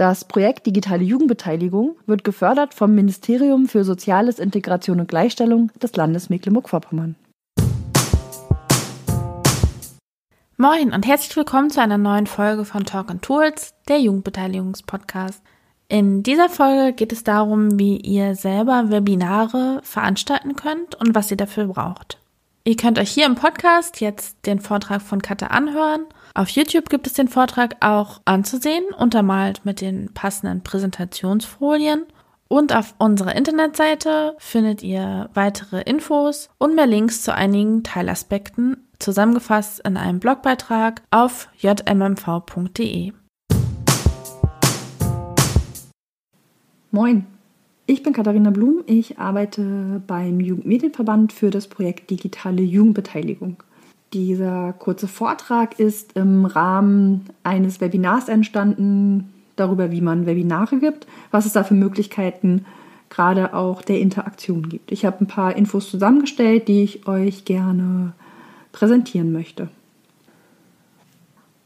Das Projekt Digitale Jugendbeteiligung wird gefördert vom Ministerium für Soziales, Integration und Gleichstellung des Landes Mecklenburg-Vorpommern. Moin und herzlich willkommen zu einer neuen Folge von Talk and Tools, der Jugendbeteiligungspodcast. In dieser Folge geht es darum, wie ihr selber Webinare veranstalten könnt und was ihr dafür braucht. Ihr könnt euch hier im Podcast jetzt den Vortrag von Katha anhören. Auf YouTube gibt es den Vortrag auch anzusehen, untermalt mit den passenden Präsentationsfolien. Und auf unserer Internetseite findet ihr weitere Infos und mehr Links zu einigen Teilaspekten zusammengefasst in einem Blogbeitrag auf jmmv.de. Moin, ich bin Katharina Blum. Ich arbeite beim Jugendmedienverband für das Projekt Digitale Jugendbeteiligung. Dieser kurze Vortrag ist im Rahmen eines Webinars entstanden darüber, wie man Webinare gibt, was es da für Möglichkeiten gerade auch der Interaktion gibt. Ich habe ein paar Infos zusammengestellt, die ich euch gerne präsentieren möchte.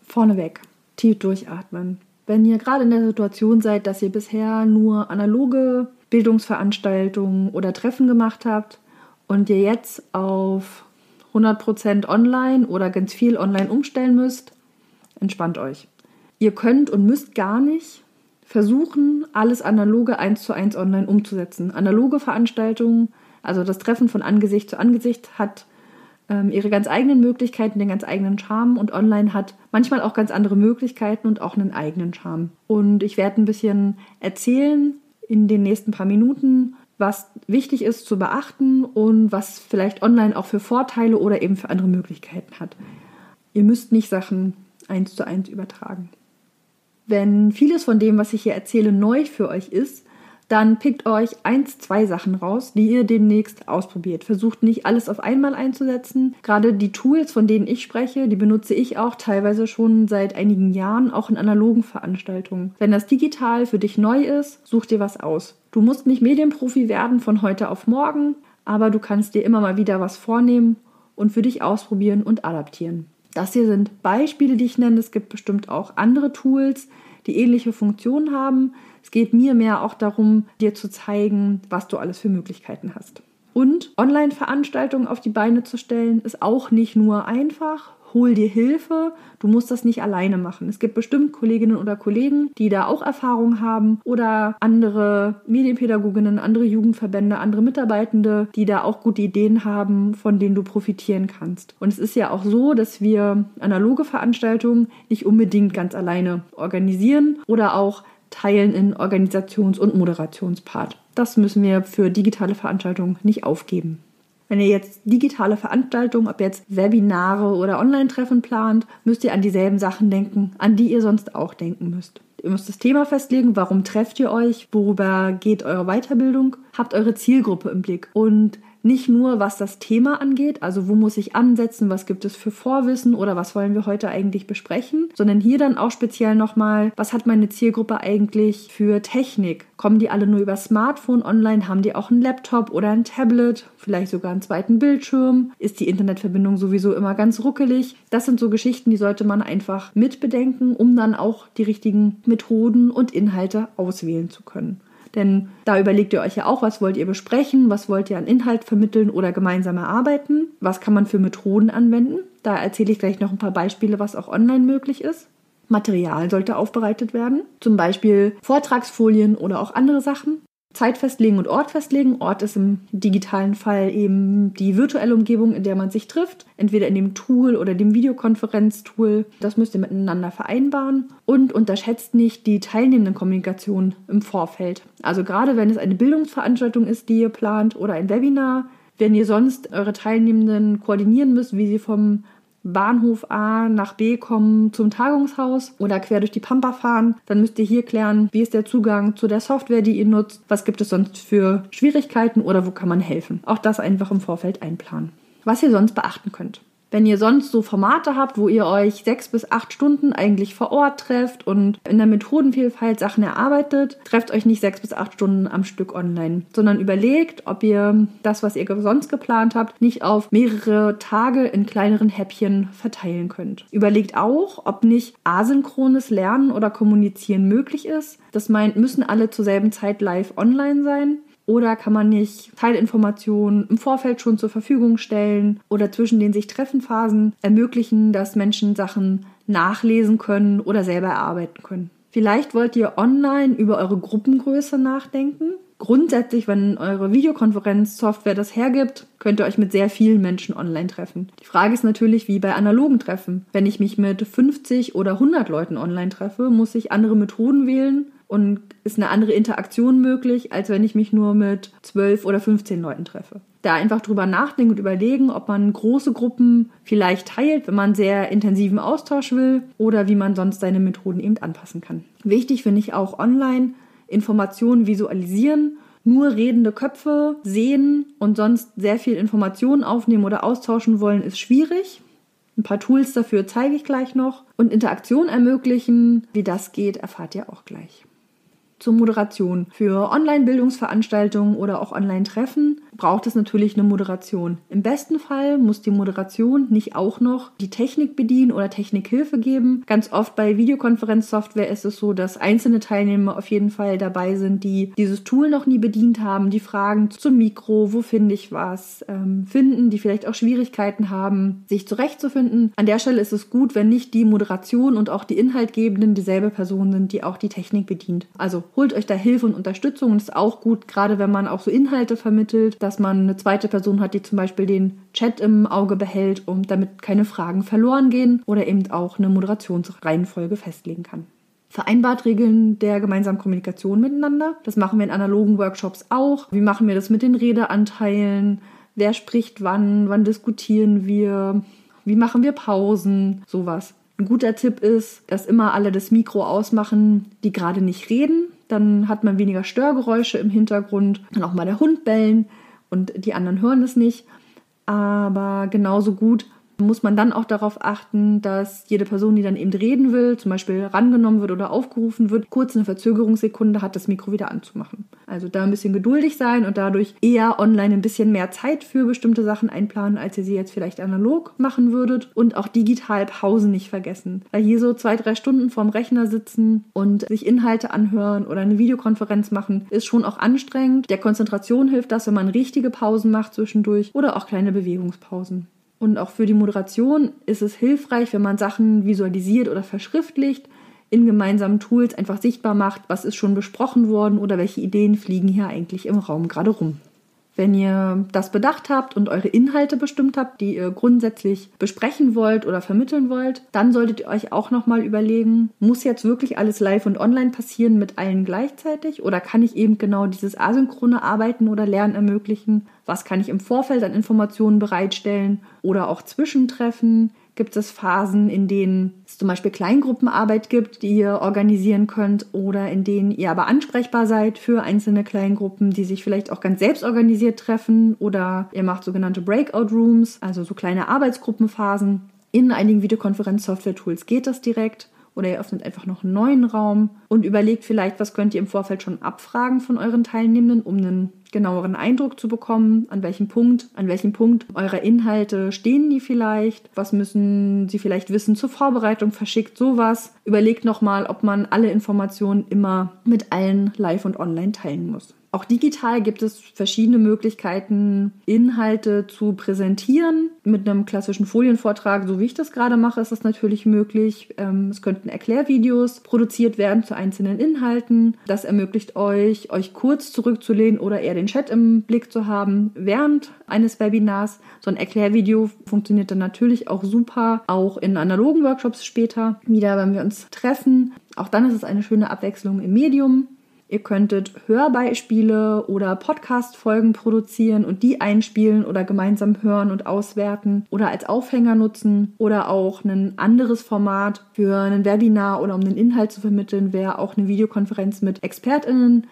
Vorneweg, tief durchatmen. Wenn ihr gerade in der Situation seid, dass ihr bisher nur analoge Bildungsveranstaltungen oder Treffen gemacht habt und ihr jetzt auf 100% online oder ganz viel online umstellen müsst, entspannt euch. Ihr könnt und müsst gar nicht versuchen, alles analoge eins zu eins online umzusetzen. Analoge Veranstaltungen, also das Treffen von Angesicht zu Angesicht, hat ähm, ihre ganz eigenen Möglichkeiten, den ganz eigenen Charme und online hat manchmal auch ganz andere Möglichkeiten und auch einen eigenen Charme. Und ich werde ein bisschen erzählen in den nächsten paar Minuten, was wichtig ist zu beachten und was vielleicht online auch für Vorteile oder eben für andere Möglichkeiten hat. Ihr müsst nicht Sachen eins zu eins übertragen. Wenn vieles von dem, was ich hier erzähle, neu für euch ist, dann pickt euch eins, zwei Sachen raus, die ihr demnächst ausprobiert. Versucht nicht alles auf einmal einzusetzen. Gerade die Tools, von denen ich spreche, die benutze ich auch teilweise schon seit einigen Jahren, auch in analogen Veranstaltungen. Wenn das digital für dich neu ist, such dir was aus. Du musst nicht Medienprofi werden von heute auf morgen, aber du kannst dir immer mal wieder was vornehmen und für dich ausprobieren und adaptieren. Das hier sind Beispiele, die ich nenne. Es gibt bestimmt auch andere Tools, die ähnliche Funktionen haben. Es geht mir mehr auch darum, dir zu zeigen, was du alles für Möglichkeiten hast. Und Online-Veranstaltungen auf die Beine zu stellen, ist auch nicht nur einfach. Hol dir Hilfe. Du musst das nicht alleine machen. Es gibt bestimmt Kolleginnen oder Kollegen, die da auch Erfahrung haben oder andere Medienpädagoginnen, andere Jugendverbände, andere Mitarbeitende, die da auch gute Ideen haben, von denen du profitieren kannst. Und es ist ja auch so, dass wir analoge Veranstaltungen nicht unbedingt ganz alleine organisieren oder auch teilen in Organisations- und Moderationspart. Das müssen wir für digitale Veranstaltungen nicht aufgeben. Wenn ihr jetzt digitale Veranstaltungen, ob jetzt Webinare oder Online-Treffen plant, müsst ihr an dieselben Sachen denken, an die ihr sonst auch denken müsst. Ihr müsst das Thema festlegen, warum trefft ihr euch, worüber geht eure Weiterbildung, habt eure Zielgruppe im Blick und nicht nur was das Thema angeht, also wo muss ich ansetzen, was gibt es für Vorwissen oder was wollen wir heute eigentlich besprechen, sondern hier dann auch speziell nochmal, was hat meine Zielgruppe eigentlich für Technik? Kommen die alle nur über Smartphone online? Haben die auch einen Laptop oder ein Tablet? Vielleicht sogar einen zweiten Bildschirm? Ist die Internetverbindung sowieso immer ganz ruckelig? Das sind so Geschichten, die sollte man einfach mitbedenken, um dann auch die richtigen Methoden und Inhalte auswählen zu können. Denn da überlegt ihr euch ja auch, was wollt ihr besprechen, was wollt ihr an Inhalt vermitteln oder gemeinsam erarbeiten, was kann man für Methoden anwenden. Da erzähle ich gleich noch ein paar Beispiele, was auch online möglich ist. Material sollte aufbereitet werden, zum Beispiel Vortragsfolien oder auch andere Sachen. Zeit festlegen und Ort festlegen. Ort ist im digitalen Fall eben die virtuelle Umgebung, in der man sich trifft, entweder in dem Tool oder dem Videokonferenztool. Das müsst ihr miteinander vereinbaren und unterschätzt nicht die teilnehmenden Kommunikation im Vorfeld. Also gerade wenn es eine Bildungsveranstaltung ist, die ihr plant oder ein Webinar, wenn ihr sonst eure Teilnehmenden koordinieren müsst, wie sie vom Bahnhof A nach B kommen zum Tagungshaus oder quer durch die Pampa fahren, dann müsst ihr hier klären, wie ist der Zugang zu der Software, die ihr nutzt, was gibt es sonst für Schwierigkeiten oder wo kann man helfen. Auch das einfach im Vorfeld einplanen. Was ihr sonst beachten könnt. Wenn ihr sonst so Formate habt, wo ihr euch sechs bis acht Stunden eigentlich vor Ort trefft und in der Methodenvielfalt Sachen erarbeitet, trefft euch nicht sechs bis acht Stunden am Stück online, sondern überlegt, ob ihr das, was ihr sonst geplant habt, nicht auf mehrere Tage in kleineren Häppchen verteilen könnt. Überlegt auch, ob nicht asynchrones Lernen oder Kommunizieren möglich ist. Das meint, müssen alle zur selben Zeit live online sein. Oder kann man nicht Teilinformationen im Vorfeld schon zur Verfügung stellen oder zwischen den sich Treffenphasen ermöglichen, dass Menschen Sachen nachlesen können oder selber erarbeiten können? Vielleicht wollt ihr online über eure Gruppengröße nachdenken. Grundsätzlich, wenn eure Videokonferenzsoftware das hergibt, könnt ihr euch mit sehr vielen Menschen online treffen. Die Frage ist natürlich, wie bei analogen Treffen. Wenn ich mich mit 50 oder 100 Leuten online treffe, muss ich andere Methoden wählen und ist eine andere Interaktion möglich, als wenn ich mich nur mit 12 oder 15 Leuten treffe. Da einfach drüber nachdenken und überlegen, ob man große Gruppen vielleicht teilt, wenn man sehr intensiven Austausch will oder wie man sonst seine Methoden eben anpassen kann. Wichtig finde ich auch online Informationen visualisieren nur redende Köpfe sehen und sonst sehr viel Informationen aufnehmen oder austauschen wollen, ist schwierig. Ein paar Tools dafür zeige ich gleich noch. Und Interaktion ermöglichen, wie das geht, erfahrt ihr auch gleich zur Moderation. Für Online-Bildungsveranstaltungen oder auch Online-Treffen braucht es natürlich eine Moderation. Im besten Fall muss die Moderation nicht auch noch die Technik bedienen oder Technikhilfe geben. Ganz oft bei Videokonferenzsoftware ist es so, dass einzelne Teilnehmer auf jeden Fall dabei sind, die dieses Tool noch nie bedient haben, die Fragen zum Mikro, wo finde ich was, ähm, finden, die vielleicht auch Schwierigkeiten haben, sich zurechtzufinden. An der Stelle ist es gut, wenn nicht die Moderation und auch die Inhaltgebenden dieselbe Person sind, die auch die Technik bedient. Also holt euch da Hilfe und Unterstützung und ist auch gut, gerade wenn man auch so Inhalte vermittelt, dass man eine zweite Person hat, die zum Beispiel den Chat im Auge behält, um damit keine Fragen verloren gehen oder eben auch eine Moderationsreihenfolge festlegen kann. Vereinbart Regeln der gemeinsamen Kommunikation miteinander. Das machen wir in analogen Workshops auch. Wie machen wir das mit den Redeanteilen? Wer spricht wann? Wann diskutieren wir? Wie machen wir Pausen? Sowas. Ein guter Tipp ist, dass immer alle das Mikro ausmachen, die gerade nicht reden. Dann hat man weniger Störgeräusche im Hintergrund. Kann auch mal der Hund bellen und die anderen hören es nicht. Aber genauso gut muss man dann auch darauf achten, dass jede Person, die dann eben reden will, zum Beispiel rangenommen wird oder aufgerufen wird, kurz eine Verzögerungssekunde hat, das Mikro wieder anzumachen. Also da ein bisschen geduldig sein und dadurch eher online ein bisschen mehr Zeit für bestimmte Sachen einplanen, als ihr sie jetzt vielleicht analog machen würdet. Und auch digital Pausen nicht vergessen. Weil hier so zwei, drei Stunden vorm Rechner sitzen und sich Inhalte anhören oder eine Videokonferenz machen, ist schon auch anstrengend. Der Konzentration hilft das, wenn man richtige Pausen macht zwischendurch oder auch kleine Bewegungspausen. Und auch für die Moderation ist es hilfreich, wenn man Sachen visualisiert oder verschriftlicht, in gemeinsamen Tools einfach sichtbar macht, was ist schon besprochen worden oder welche Ideen fliegen hier eigentlich im Raum gerade rum. Wenn ihr das bedacht habt und eure Inhalte bestimmt habt, die ihr grundsätzlich besprechen wollt oder vermitteln wollt, dann solltet ihr euch auch nochmal überlegen, muss jetzt wirklich alles live und online passieren mit allen gleichzeitig oder kann ich eben genau dieses asynchrone Arbeiten oder Lernen ermöglichen? Was kann ich im Vorfeld an Informationen bereitstellen oder auch Zwischentreffen? gibt es Phasen, in denen es zum Beispiel Kleingruppenarbeit gibt, die ihr organisieren könnt oder in denen ihr aber ansprechbar seid für einzelne Kleingruppen, die sich vielleicht auch ganz selbst organisiert treffen oder ihr macht sogenannte Breakout Rooms, also so kleine Arbeitsgruppenphasen. In einigen Videokonferenz-Software-Tools geht das direkt oder ihr öffnet einfach noch einen neuen Raum und überlegt vielleicht, was könnt ihr im Vorfeld schon abfragen von euren Teilnehmenden, um einen genaueren Eindruck zu bekommen, an welchem Punkt, an welchem Punkt eurer Inhalte stehen die vielleicht, was müssen sie vielleicht wissen zur Vorbereitung, verschickt sowas. Überlegt nochmal, ob man alle Informationen immer mit allen live und online teilen muss. Auch digital gibt es verschiedene Möglichkeiten, Inhalte zu präsentieren. Mit einem klassischen Folienvortrag, so wie ich das gerade mache, ist das natürlich möglich. Ähm, es könnten Erklärvideos produziert werden zu einzelnen Inhalten. Das ermöglicht euch, euch kurz zurückzulehnen oder eher den Chat im Blick zu haben während eines Webinars. So ein Erklärvideo funktioniert dann natürlich auch super, auch in analogen Workshops später wieder, wenn wir uns treffen. Auch dann ist es eine schöne Abwechslung im Medium. Ihr könntet Hörbeispiele oder Podcast-Folgen produzieren und die einspielen oder gemeinsam hören und auswerten oder als Aufhänger nutzen oder auch ein anderes Format für ein Webinar oder um den Inhalt zu vermitteln, wäre auch eine Videokonferenz mit ExpertInnen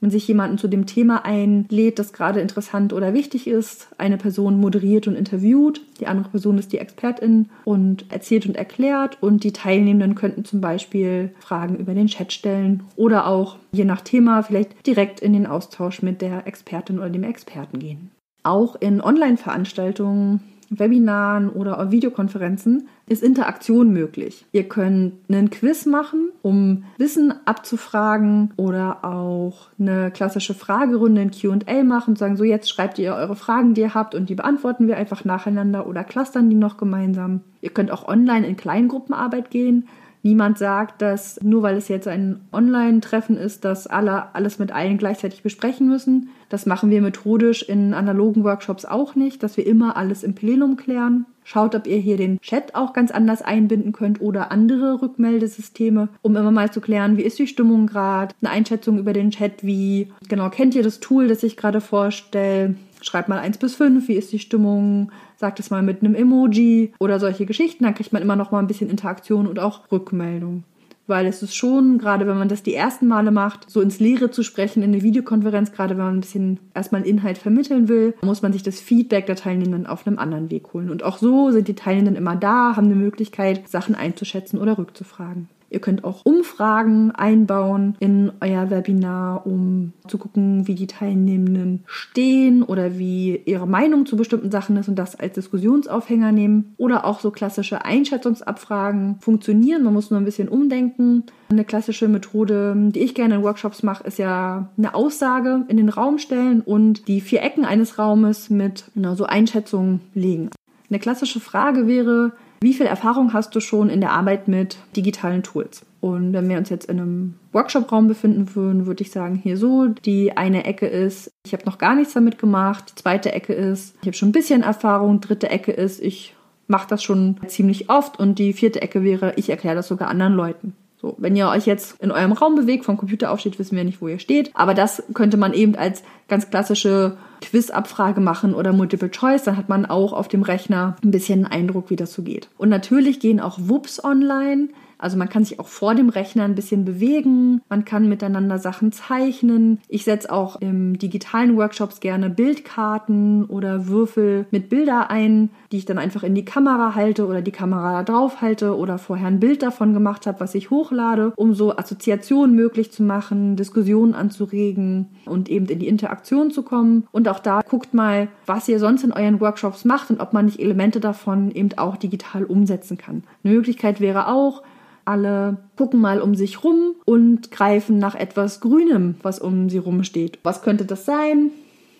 man sich jemanden zu dem Thema einlädt, das gerade interessant oder wichtig ist. Eine Person moderiert und interviewt, die andere Person ist die Expertin und erzählt und erklärt und die Teilnehmenden könnten zum Beispiel Fragen über den Chat stellen oder auch je nach Thema vielleicht direkt in den Austausch mit der Expertin oder dem Experten gehen. Auch in Online-Veranstaltungen Webinaren oder Videokonferenzen ist Interaktion möglich. Ihr könnt einen Quiz machen, um Wissen abzufragen oder auch eine klassische Fragerunde in QA machen und sagen, so jetzt schreibt ihr eure Fragen, die ihr habt und die beantworten wir einfach nacheinander oder clustern die noch gemeinsam. Ihr könnt auch online in Kleingruppenarbeit gehen. Niemand sagt, dass nur weil es jetzt ein Online-Treffen ist, dass alle alles mit allen gleichzeitig besprechen müssen. Das machen wir methodisch in analogen Workshops auch nicht, dass wir immer alles im Plenum klären. Schaut, ob ihr hier den Chat auch ganz anders einbinden könnt oder andere Rückmeldesysteme, um immer mal zu klären, wie ist die Stimmung gerade, eine Einschätzung über den Chat, wie genau kennt ihr das Tool, das ich gerade vorstelle, schreibt mal 1 bis 5, wie ist die Stimmung, sagt es mal mit einem Emoji oder solche Geschichten, dann kriegt man immer noch mal ein bisschen Interaktion und auch Rückmeldung. Weil es ist schon, gerade wenn man das die ersten Male macht, so ins Leere zu sprechen in eine Videokonferenz, gerade wenn man ein bisschen erstmal Inhalt vermitteln will, muss man sich das Feedback der Teilnehmenden auf einem anderen Weg holen. Und auch so sind die Teilnehmenden immer da, haben eine Möglichkeit, Sachen einzuschätzen oder rückzufragen. Ihr könnt auch Umfragen einbauen in euer Webinar, um zu gucken, wie die Teilnehmenden stehen oder wie ihre Meinung zu bestimmten Sachen ist und das als Diskussionsaufhänger nehmen. Oder auch so klassische Einschätzungsabfragen funktionieren. Man muss nur ein bisschen umdenken. Eine klassische Methode, die ich gerne in Workshops mache, ist ja eine Aussage in den Raum stellen und die vier Ecken eines Raumes mit genau, so Einschätzungen legen. Eine klassische Frage wäre, wie viel Erfahrung hast du schon in der Arbeit mit digitalen Tools? Und wenn wir uns jetzt in einem Workshop-Raum befinden würden, würde ich sagen, hier so, die eine Ecke ist, ich habe noch gar nichts damit gemacht, die zweite Ecke ist, ich habe schon ein bisschen Erfahrung, dritte Ecke ist, ich mache das schon ziemlich oft und die vierte Ecke wäre, ich erkläre das sogar anderen Leuten. So, wenn ihr euch jetzt in eurem Raum bewegt, vom Computer aufsteht, wissen wir nicht, wo ihr steht. Aber das könnte man eben als ganz klassische Quizabfrage machen oder Multiple Choice. Dann hat man auch auf dem Rechner ein bisschen einen Eindruck, wie das so geht. Und natürlich gehen auch WUPs online. Also man kann sich auch vor dem Rechner ein bisschen bewegen, man kann miteinander Sachen zeichnen. Ich setze auch im digitalen Workshops gerne Bildkarten oder Würfel mit Bilder ein, die ich dann einfach in die Kamera halte oder die Kamera da drauf halte oder vorher ein Bild davon gemacht habe, was ich hochlade, um so Assoziationen möglich zu machen, Diskussionen anzuregen und eben in die Interaktion zu kommen. Und auch da guckt mal, was ihr sonst in euren Workshops macht und ob man nicht Elemente davon eben auch digital umsetzen kann. Eine Möglichkeit wäre auch, alle gucken mal um sich rum und greifen nach etwas Grünem, was um sie rum steht. Was könnte das sein?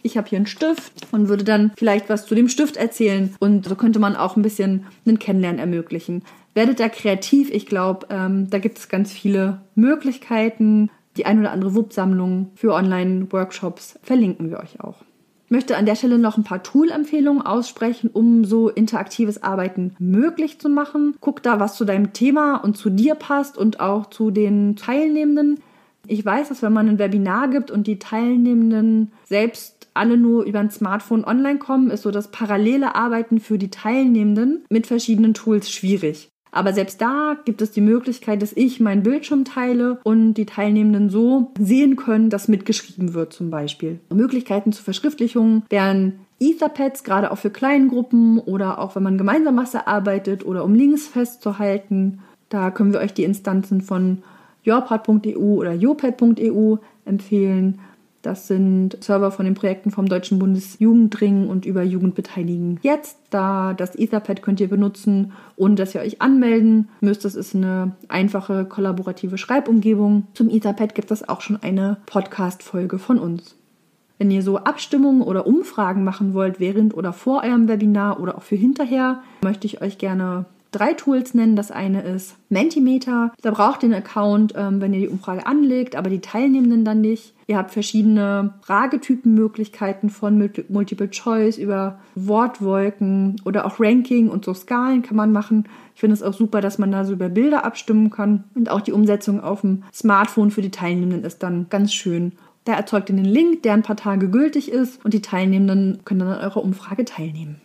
Ich habe hier einen Stift und würde dann vielleicht was zu dem Stift erzählen. Und so könnte man auch ein bisschen einen Kennenlernen ermöglichen. Werdet da kreativ. Ich glaube, ähm, da gibt es ganz viele Möglichkeiten. Die ein oder andere WUP-Sammlung für Online-Workshops verlinken wir euch auch. Möchte an der Stelle noch ein paar Tool-Empfehlungen aussprechen, um so interaktives Arbeiten möglich zu machen. Guck da, was zu deinem Thema und zu dir passt und auch zu den Teilnehmenden. Ich weiß, dass wenn man ein Webinar gibt und die Teilnehmenden selbst alle nur über ein Smartphone online kommen, ist so das parallele Arbeiten für die Teilnehmenden mit verschiedenen Tools schwierig. Aber selbst da gibt es die Möglichkeit, dass ich meinen Bildschirm teile und die Teilnehmenden so sehen können, dass mitgeschrieben wird zum Beispiel. Möglichkeiten zur Verschriftlichung wären Etherpads, gerade auch für Kleingruppen oder auch wenn man gemeinsam was erarbeitet oder um Links festzuhalten. Da können wir euch die Instanzen von yourpad.eu oder yopad.eu empfehlen. Das sind Server von den Projekten vom Deutschen Bundesjugendring und über Jugendbeteiligen. Jetzt, da das Etherpad könnt ihr benutzen, ohne dass ihr euch anmelden müsst. Das ist eine einfache kollaborative Schreibumgebung. Zum Etherpad gibt es auch schon eine Podcast-Folge von uns. Wenn ihr so Abstimmungen oder Umfragen machen wollt während oder vor eurem Webinar oder auch für hinterher, möchte ich euch gerne drei Tools nennen. Das eine ist Mentimeter. Da braucht ihr einen Account, ähm, wenn ihr die Umfrage anlegt, aber die Teilnehmenden dann nicht. Ihr habt verschiedene Fragetypenmöglichkeiten von Multiple Choice über Wortwolken oder auch Ranking und so Skalen kann man machen. Ich finde es auch super, dass man da so über Bilder abstimmen kann. Und auch die Umsetzung auf dem Smartphone für die Teilnehmenden ist dann ganz schön. Da erzeugt ihr einen Link, der ein paar Tage gültig ist und die Teilnehmenden können dann an eurer Umfrage teilnehmen.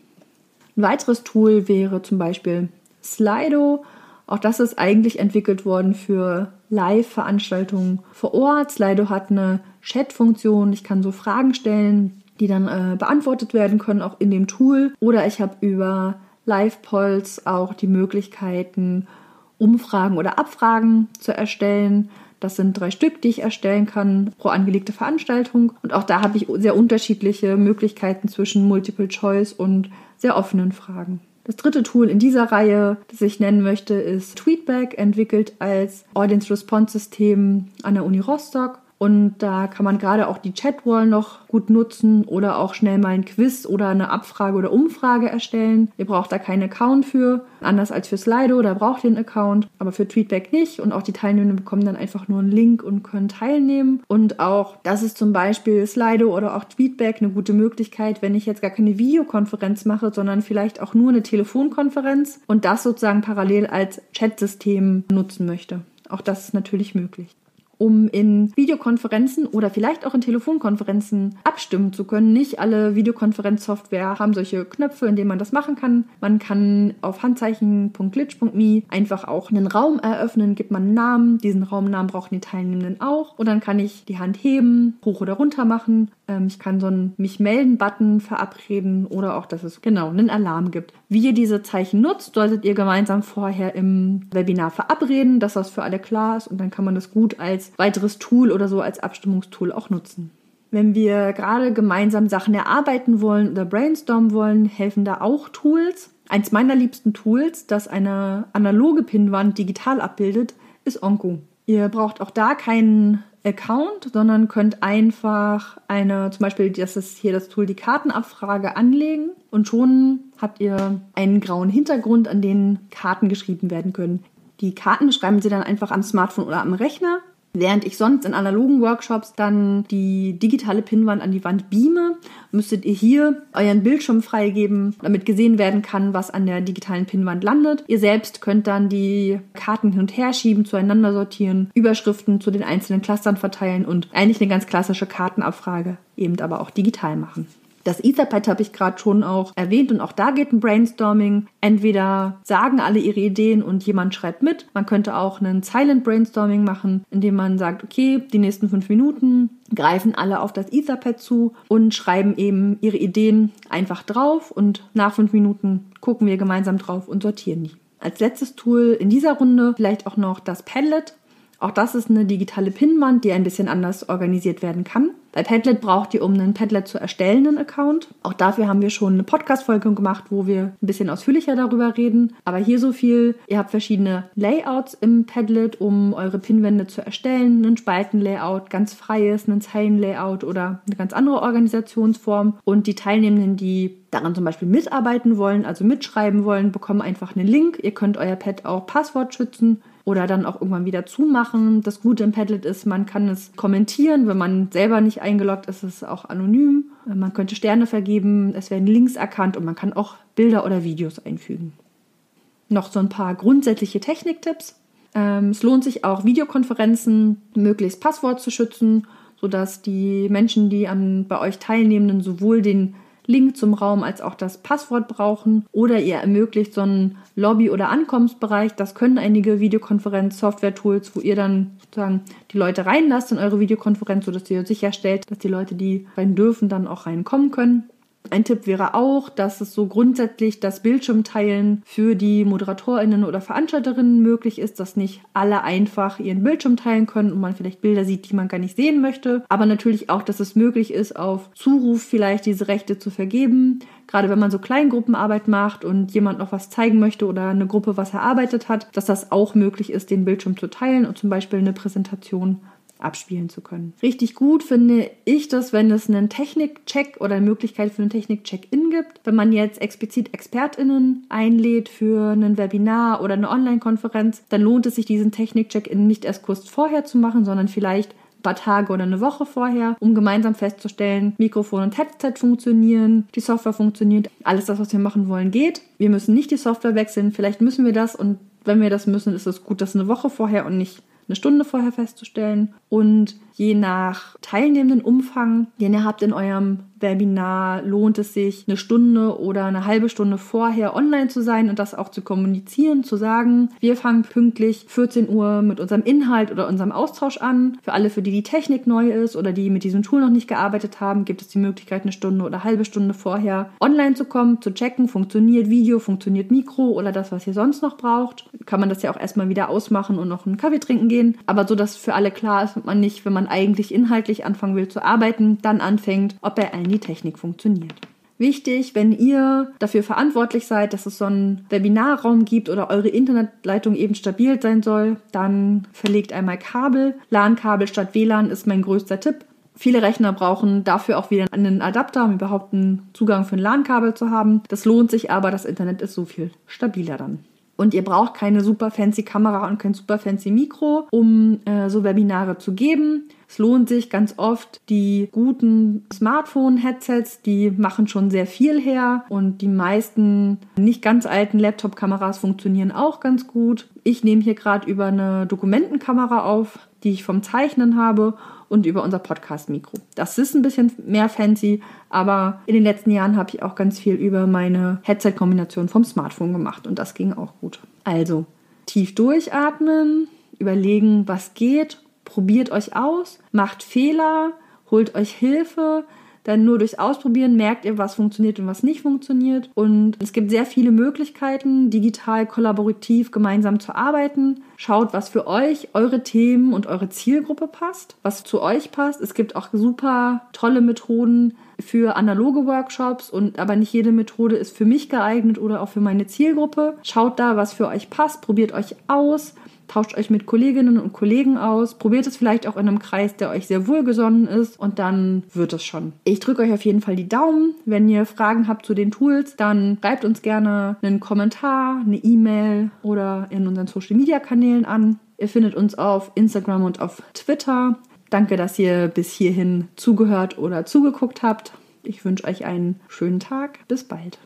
Ein weiteres Tool wäre zum Beispiel Slido. Auch das ist eigentlich entwickelt worden für Live-Veranstaltungen vor Ort. Slido hat eine Chat-Funktion. Ich kann so Fragen stellen, die dann äh, beantwortet werden können, auch in dem Tool. Oder ich habe über Live-Polls auch die Möglichkeiten, Umfragen oder Abfragen zu erstellen. Das sind drei Stück, die ich erstellen kann pro angelegte Veranstaltung. Und auch da habe ich sehr unterschiedliche Möglichkeiten zwischen Multiple Choice und sehr offenen Fragen. Das dritte Tool in dieser Reihe, das ich nennen möchte, ist Tweetback, entwickelt als Audience Response System an der Uni Rostock. Und da kann man gerade auch die Chatwall noch gut nutzen oder auch schnell mal ein Quiz oder eine Abfrage oder Umfrage erstellen. Ihr braucht da keinen Account für. Anders als für Slido, da braucht ihr einen Account, aber für Tweetback nicht. Und auch die Teilnehmenden bekommen dann einfach nur einen Link und können teilnehmen. Und auch das ist zum Beispiel Slido oder auch Tweetback eine gute Möglichkeit, wenn ich jetzt gar keine Videokonferenz mache, sondern vielleicht auch nur eine Telefonkonferenz und das sozusagen parallel als Chatsystem nutzen möchte. Auch das ist natürlich möglich um in Videokonferenzen oder vielleicht auch in Telefonkonferenzen abstimmen zu können. Nicht alle Videokonferenzsoftware haben solche Knöpfe, in denen man das machen kann. Man kann auf handzeichen.glitch.me einfach auch einen Raum eröffnen, gibt man einen Namen. Diesen Raumnamen brauchen die Teilnehmenden auch. Und dann kann ich die Hand heben, hoch oder runter machen. Ähm, ich kann so einen mich melden Button verabreden oder auch, dass es genau einen Alarm gibt. Wie ihr diese Zeichen nutzt, solltet ihr gemeinsam vorher im Webinar verabreden, dass das für alle klar ist und dann kann man das gut als weiteres Tool oder so als Abstimmungstool auch nutzen. Wenn wir gerade gemeinsam Sachen erarbeiten wollen oder brainstormen wollen, helfen da auch Tools. Eins meiner liebsten Tools, das eine analoge Pinnwand digital abbildet, ist Onco. Ihr braucht auch da keinen Account, sondern könnt einfach eine, zum Beispiel, das ist hier das Tool, die Kartenabfrage anlegen und schon habt ihr einen grauen Hintergrund, an den Karten geschrieben werden können. Die Karten schreiben Sie dann einfach am Smartphone oder am Rechner Während ich sonst in analogen Workshops dann die digitale Pinnwand an die Wand beame, müsstet ihr hier euren Bildschirm freigeben, damit gesehen werden kann, was an der digitalen Pinnwand landet. Ihr selbst könnt dann die Karten hin und her schieben, zueinander sortieren, Überschriften zu den einzelnen Clustern verteilen und eigentlich eine ganz klassische Kartenabfrage eben aber auch digital machen. Das Etherpad habe ich gerade schon auch erwähnt und auch da geht ein Brainstorming. Entweder sagen alle ihre Ideen und jemand schreibt mit. Man könnte auch einen Silent Brainstorming machen, indem man sagt, okay, die nächsten fünf Minuten greifen alle auf das Etherpad zu und schreiben eben ihre Ideen einfach drauf und nach fünf Minuten gucken wir gemeinsam drauf und sortieren die. Als letztes Tool in dieser Runde vielleicht auch noch das Padlet. Auch das ist eine digitale Pinnwand, die ein bisschen anders organisiert werden kann. Bei Padlet braucht ihr, um einen Padlet zu erstellen, einen Account. Auch dafür haben wir schon eine Podcast-Folge gemacht, wo wir ein bisschen ausführlicher darüber reden. Aber hier so viel. Ihr habt verschiedene Layouts im Padlet, um eure Pinwände zu erstellen. Ein Spaltenlayout, ganz freies, ein Zeilenlayout oder eine ganz andere Organisationsform. Und die Teilnehmenden, die daran zum Beispiel mitarbeiten wollen, also mitschreiben wollen, bekommen einfach einen Link. Ihr könnt euer Pad auch Passwort schützen oder dann auch irgendwann wieder zumachen. Das Gute im Padlet ist, man kann es kommentieren. Wenn man selber nicht eingeloggt ist, ist es auch anonym. Man könnte Sterne vergeben, es werden Links erkannt und man kann auch Bilder oder Videos einfügen. Noch so ein paar grundsätzliche Techniktipps. Ähm, es lohnt sich auch, Videokonferenzen möglichst Passwort zu schützen, sodass die Menschen, die an, bei euch teilnehmen, sowohl den Link zum Raum als auch das Passwort brauchen oder ihr ermöglicht so einen Lobby- oder Ankommensbereich. Das können einige Videokonferenz-Software-Tools, wo ihr dann sozusagen die Leute reinlasst in eure Videokonferenz, sodass ihr sicherstellt, dass die Leute, die rein dürfen, dann auch reinkommen können. Ein Tipp wäre auch, dass es so grundsätzlich das Bildschirmteilen für die ModeratorInnen oder Veranstalterinnen möglich ist, dass nicht alle einfach ihren Bildschirm teilen können und man vielleicht Bilder sieht, die man gar nicht sehen möchte. Aber natürlich auch, dass es möglich ist, auf Zuruf vielleicht diese Rechte zu vergeben. Gerade wenn man so Kleingruppenarbeit macht und jemand noch was zeigen möchte oder eine Gruppe was erarbeitet hat, dass das auch möglich ist, den Bildschirm zu teilen und zum Beispiel eine Präsentation abspielen zu können. Richtig gut finde ich das, wenn es einen Technikcheck oder eine Möglichkeit für einen Technikcheck-In gibt. Wenn man jetzt explizit ExpertInnen einlädt für ein Webinar oder eine Online-Konferenz, dann lohnt es sich, diesen Technik-Check-In nicht erst kurz vorher zu machen, sondern vielleicht ein paar Tage oder eine Woche vorher, um gemeinsam festzustellen, Mikrofon und Headset funktionieren, die Software funktioniert, alles das, was wir machen wollen, geht. Wir müssen nicht die Software wechseln, vielleicht müssen wir das und wenn wir das müssen, ist es gut, das eine Woche vorher und nicht eine Stunde vorher festzustellen. Und je nach teilnehmenden Umfang, den ihr habt in eurem Webinar, lohnt es sich, eine Stunde oder eine halbe Stunde vorher online zu sein und das auch zu kommunizieren, zu sagen, wir fangen pünktlich 14 Uhr mit unserem Inhalt oder unserem Austausch an. Für alle, für die die Technik neu ist oder die mit diesem Tool noch nicht gearbeitet haben, gibt es die Möglichkeit, eine Stunde oder eine halbe Stunde vorher online zu kommen, zu checken, funktioniert Video, funktioniert Mikro oder das, was ihr sonst noch braucht. Kann man das ja auch erstmal wieder ausmachen und noch einen Kaffee trinken gehen. Aber so, dass für alle klar ist, man nicht, wenn man eigentlich inhaltlich anfangen will zu arbeiten, dann anfängt, ob bei allen die Technik funktioniert. Wichtig, wenn ihr dafür verantwortlich seid, dass es so einen Webinarraum gibt oder eure Internetleitung eben stabil sein soll, dann verlegt einmal Kabel. LAN-Kabel statt WLAN ist mein größter Tipp. Viele Rechner brauchen dafür auch wieder einen Adapter, um überhaupt einen Zugang für ein LAN-Kabel zu haben. Das lohnt sich aber, das Internet ist so viel stabiler dann. Und ihr braucht keine super fancy Kamera und kein super fancy Mikro, um äh, so Webinare zu geben. Es lohnt sich ganz oft, die guten Smartphone-Headsets, die machen schon sehr viel her und die meisten nicht ganz alten Laptop-Kameras funktionieren auch ganz gut. Ich nehme hier gerade über eine Dokumentenkamera auf, die ich vom Zeichnen habe und über unser Podcast-Mikro. Das ist ein bisschen mehr fancy, aber in den letzten Jahren habe ich auch ganz viel über meine Headset-Kombination vom Smartphone gemacht und das ging auch gut. Also tief durchatmen, überlegen, was geht, probiert euch aus, macht Fehler, holt euch Hilfe, denn nur durchs Ausprobieren merkt ihr, was funktioniert und was nicht funktioniert. Und es gibt sehr viele Möglichkeiten, digital kollaborativ gemeinsam zu arbeiten. Schaut, was für euch, eure Themen und eure Zielgruppe passt, was zu euch passt. Es gibt auch super tolle Methoden für analoge Workshops und aber nicht jede Methode ist für mich geeignet oder auch für meine Zielgruppe. Schaut da, was für euch passt, probiert euch aus tauscht euch mit Kolleginnen und Kollegen aus, probiert es vielleicht auch in einem Kreis, der euch sehr wohlgesonnen ist und dann wird es schon. Ich drücke euch auf jeden Fall die Daumen. Wenn ihr Fragen habt zu den Tools, dann schreibt uns gerne einen Kommentar, eine E-Mail oder in unseren Social Media Kanälen an. Ihr findet uns auf Instagram und auf Twitter. Danke, dass ihr bis hierhin zugehört oder zugeguckt habt. Ich wünsche euch einen schönen Tag. Bis bald.